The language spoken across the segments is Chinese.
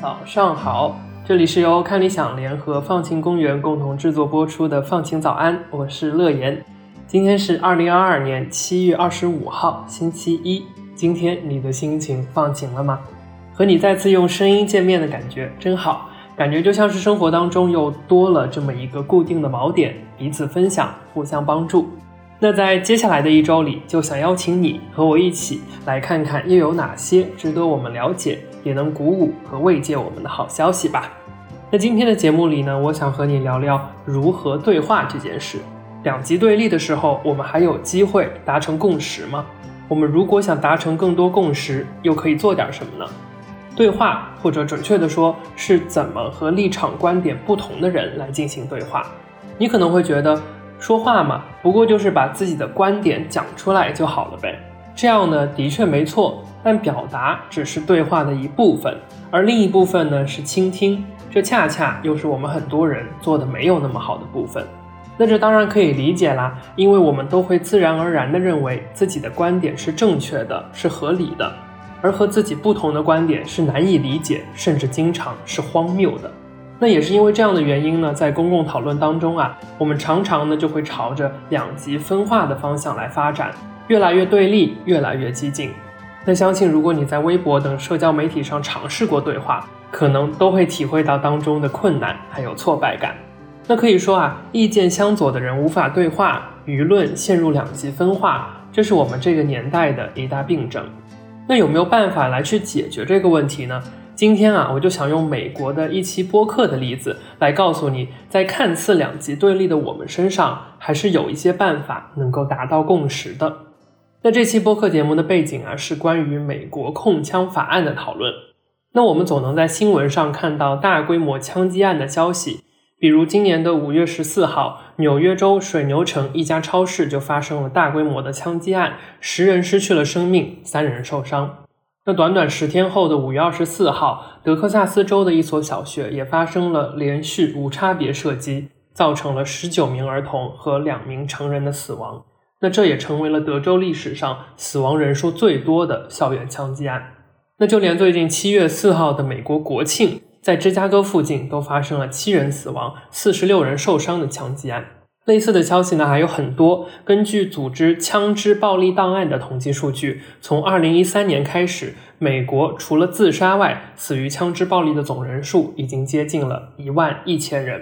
早上好，这里是由看理想联合放晴公园共同制作播出的《放晴早安》，我是乐言。今天是二零二二年七月二十五号，星期一。今天你的心情放晴了吗？和你再次用声音见面的感觉真好，感觉就像是生活当中又多了这么一个固定的锚点，彼此分享，互相帮助。那在接下来的一周里，就想邀请你和我一起来看看又有哪些值得我们了解。也能鼓舞和慰藉我们的好消息吧。那今天的节目里呢，我想和你聊聊如何对话这件事。两极对立的时候，我们还有机会达成共识吗？我们如果想达成更多共识，又可以做点什么呢？对话，或者准确的说，是怎么和立场观点不同的人来进行对话？你可能会觉得，说话嘛，不过就是把自己的观点讲出来就好了呗。这样呢，的确没错。但表达只是对话的一部分，而另一部分呢是倾听，这恰恰又是我们很多人做的没有那么好的部分。那这当然可以理解啦，因为我们都会自然而然地认为自己的观点是正确的，是合理的，而和自己不同的观点是难以理解，甚至经常是荒谬的。那也是因为这样的原因呢，在公共讨论当中啊，我们常常呢就会朝着两极分化的方向来发展，越来越对立，越来越激进。那相信，如果你在微博等社交媒体上尝试过对话，可能都会体会到当中的困难还有挫败感。那可以说啊，意见相左的人无法对话，舆论陷入两极分化，这是我们这个年代的一大病症。那有没有办法来去解决这个问题呢？今天啊，我就想用美国的一期播客的例子来告诉你，在看似两极对立的我们身上，还是有一些办法能够达到共识的。那这期播客节目的背景啊，是关于美国控枪法案的讨论。那我们总能在新闻上看到大规模枪击案的消息，比如今年的五月十四号，纽约州水牛城一家超市就发生了大规模的枪击案，十人失去了生命，三人受伤。那短短十天后的五月二十四号，德克萨斯州的一所小学也发生了连续无差别射击，造成了十九名儿童和两名成人的死亡。那这也成为了德州历史上死亡人数最多的校园枪击案。那就连最近七月四号的美国国庆，在芝加哥附近都发生了七人死亡、四十六人受伤的枪击案。类似的消息呢还有很多。根据组织枪支暴力档案的统计数据，从二零一三年开始，美国除了自杀外，死于枪支暴力的总人数已经接近了一万一千人。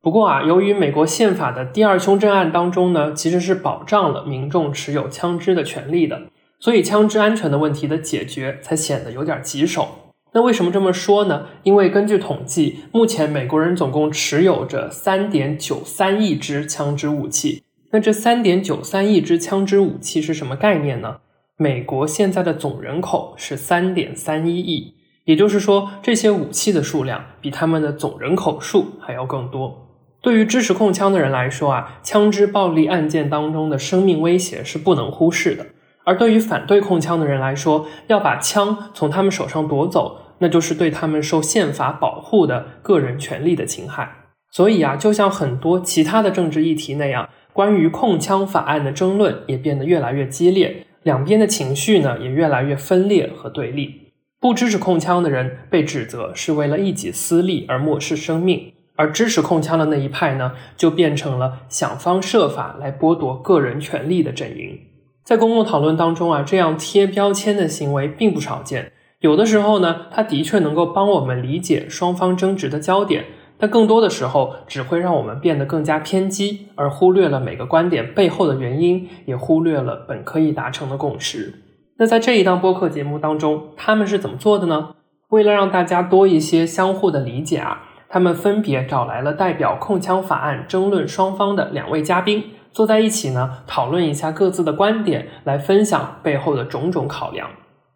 不过啊，由于美国宪法的第二凶正案当中呢，其实是保障了民众持有枪支的权利的，所以枪支安全的问题的解决才显得有点棘手。那为什么这么说呢？因为根据统计，目前美国人总共持有着三点九三亿支枪支武器。那这三点九三亿支枪支武器是什么概念呢？美国现在的总人口是三点三一亿，也就是说，这些武器的数量比他们的总人口数还要更多。对于支持控枪的人来说啊，枪支暴力案件当中的生命威胁是不能忽视的；而对于反对控枪的人来说，要把枪从他们手上夺走，那就是对他们受宪法保护的个人权利的侵害。所以啊，就像很多其他的政治议题那样，关于控枪法案的争论也变得越来越激烈，两边的情绪呢也越来越分裂和对立。不支持控枪的人被指责是为了一己私利而漠视生命。而支持控枪的那一派呢，就变成了想方设法来剥夺个人权利的阵营。在公共讨论当中啊，这样贴标签的行为并不少见。有的时候呢，它的确能够帮我们理解双方争执的焦点，但更多的时候只会让我们变得更加偏激，而忽略了每个观点背后的原因，也忽略了本可以达成的共识。那在这一档播客节目当中，他们是怎么做的呢？为了让大家多一些相互的理解啊。他们分别找来了代表控枪法案争论双方的两位嘉宾，坐在一起呢，讨论一下各自的观点，来分享背后的种种考量。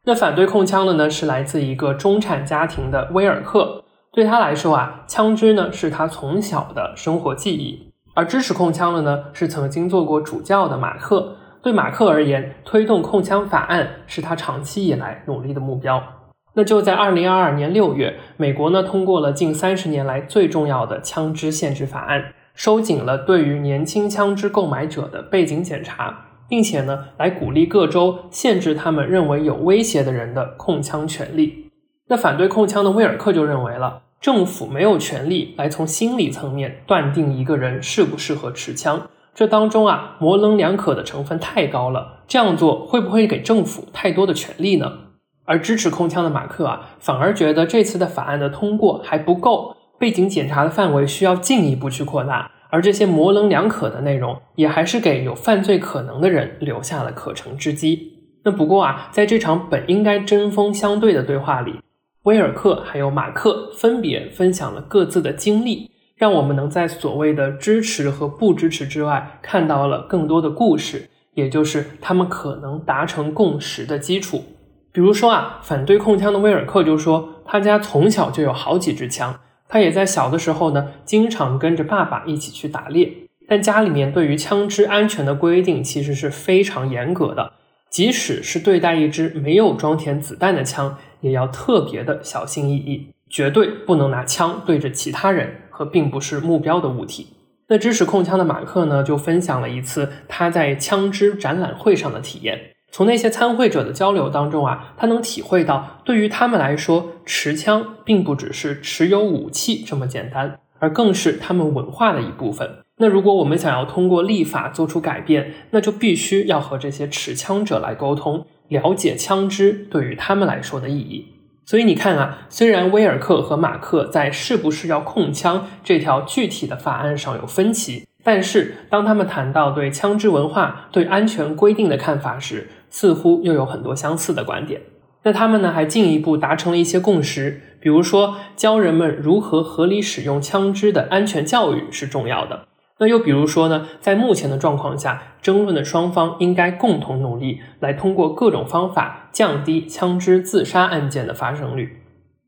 那反对控枪的呢，是来自一个中产家庭的威尔克，对他来说啊，枪支呢是他从小的生活记忆；而支持控枪的呢，是曾经做过主教的马克。对马克而言，推动控枪法案是他长期以来努力的目标。那就在二零二二年六月，美国呢通过了近三十年来最重要的枪支限制法案，收紧了对于年轻枪支购买者的背景检查，并且呢来鼓励各州限制他们认为有威胁的人的控枪权利。那反对控枪的威尔克就认为了，政府没有权利来从心理层面断定一个人适不适合持枪，这当中啊模棱两可的成分太高了，这样做会不会给政府太多的权利呢？而支持控枪的马克啊，反而觉得这次的法案的通过还不够，背景检查的范围需要进一步去扩大，而这些模棱两可的内容，也还是给有犯罪可能的人留下了可乘之机。那不过啊，在这场本应该针锋相对的对话里，威尔克还有马克分别分享了各自的经历，让我们能在所谓的支持和不支持之外，看到了更多的故事，也就是他们可能达成共识的基础。比如说啊，反对控枪的威尔克就说，他家从小就有好几支枪，他也在小的时候呢，经常跟着爸爸一起去打猎。但家里面对于枪支安全的规定其实是非常严格的，即使是对待一支没有装填子弹的枪，也要特别的小心翼翼，绝对不能拿枪对着其他人和并不是目标的物体。那支持控枪的马克呢，就分享了一次他在枪支展览会上的体验。从那些参会者的交流当中啊，他能体会到，对于他们来说，持枪并不只是持有武器这么简单，而更是他们文化的一部分。那如果我们想要通过立法做出改变，那就必须要和这些持枪者来沟通，了解枪支对于他们来说的意义。所以你看啊，虽然威尔克和马克在是不是要控枪这条具体的法案上有分歧，但是当他们谈到对枪支文化、对安全规定的看法时，似乎又有很多相似的观点。那他们呢，还进一步达成了一些共识，比如说教人们如何合理使用枪支的安全教育是重要的。那又比如说呢，在目前的状况下，争论的双方应该共同努力，来通过各种方法降低枪支自杀案件的发生率。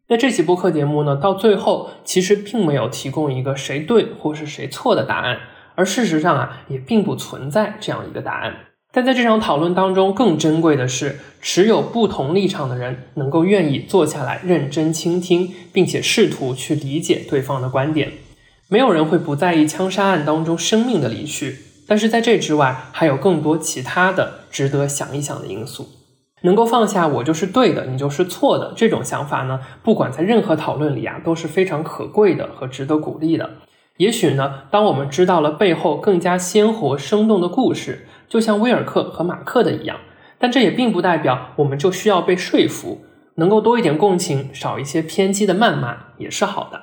那这期播客节目呢，到最后其实并没有提供一个谁对或是谁错的答案，而事实上啊，也并不存在这样一个答案。但在这场讨论当中，更珍贵的是，持有不同立场的人能够愿意坐下来认真倾听，并且试图去理解对方的观点。没有人会不在意枪杀案当中生命的离去，但是在这之外，还有更多其他的值得想一想的因素。能够放下“我就是对的，你就是错的”这种想法呢？不管在任何讨论里啊，都是非常可贵的和值得鼓励的。也许呢，当我们知道了背后更加鲜活生动的故事。就像威尔克和马克的一样，但这也并不代表我们就需要被说服。能够多一点共情，少一些偏激的谩骂也是好的。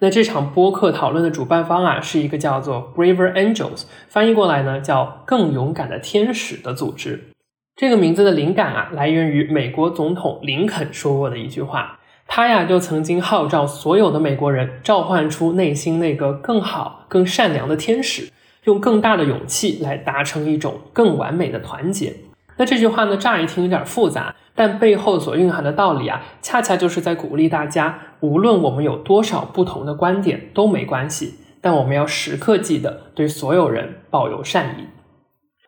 那这场播客讨论的主办方啊，是一个叫做 Braver Angels，翻译过来呢叫更勇敢的天使的组织。这个名字的灵感啊，来源于美国总统林肯说过的一句话。他呀就曾经号召所有的美国人召唤出内心那个更好、更善良的天使。用更大的勇气来达成一种更完美的团结。那这句话呢，乍一听有点复杂，但背后所蕴含的道理啊，恰恰就是在鼓励大家，无论我们有多少不同的观点都没关系，但我们要时刻记得对所有人抱有善意。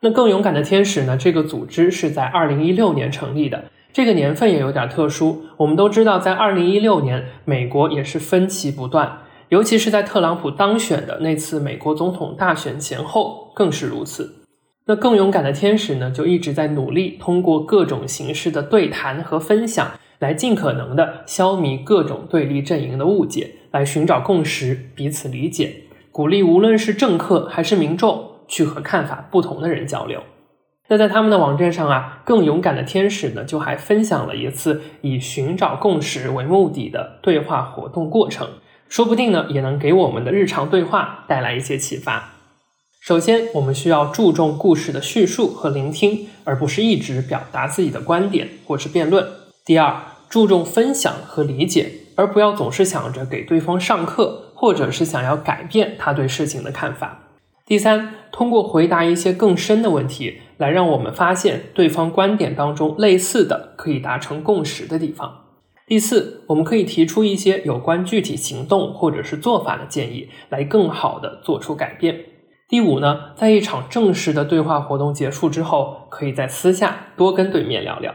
那更勇敢的天使呢？这个组织是在二零一六年成立的，这个年份也有点特殊。我们都知道，在二零一六年，美国也是分歧不断。尤其是在特朗普当选的那次美国总统大选前后，更是如此。那更勇敢的天使呢，就一直在努力通过各种形式的对谈和分享，来尽可能的消弭各种对立阵营的误解，来寻找共识，彼此理解，鼓励无论是政客还是民众去和看法不同的人交流。那在他们的网站上啊，更勇敢的天使呢，就还分享了一次以寻找共识为目的的对话活动过程。说不定呢，也能给我们的日常对话带来一些启发。首先，我们需要注重故事的叙述和聆听，而不是一直表达自己的观点或是辩论。第二，注重分享和理解，而不要总是想着给对方上课，或者是想要改变他对事情的看法。第三，通过回答一些更深的问题，来让我们发现对方观点当中类似的可以达成共识的地方。第四，我们可以提出一些有关具体行动或者是做法的建议，来更好的做出改变。第五呢，在一场正式的对话活动结束之后，可以在私下多跟对面聊聊。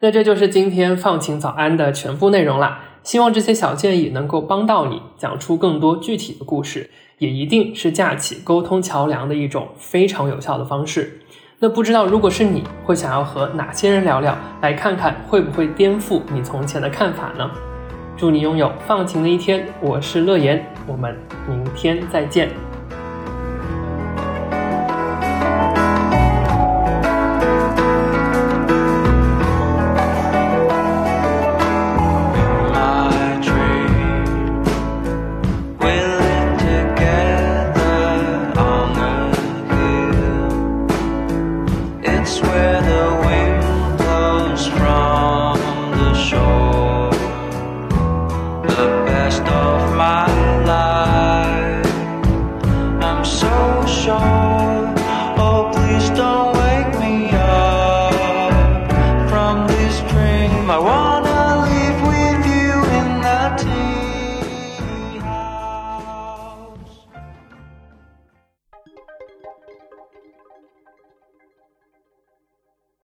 那这就是今天放晴早安的全部内容啦。希望这些小建议能够帮到你讲出更多具体的故事，也一定是架起沟通桥梁的一种非常有效的方式。那不知道如果是你会想要和哪些人聊聊，来看看会不会颠覆你从前的看法呢？祝你拥有放晴的一天，我是乐言，我们明天再见。Show.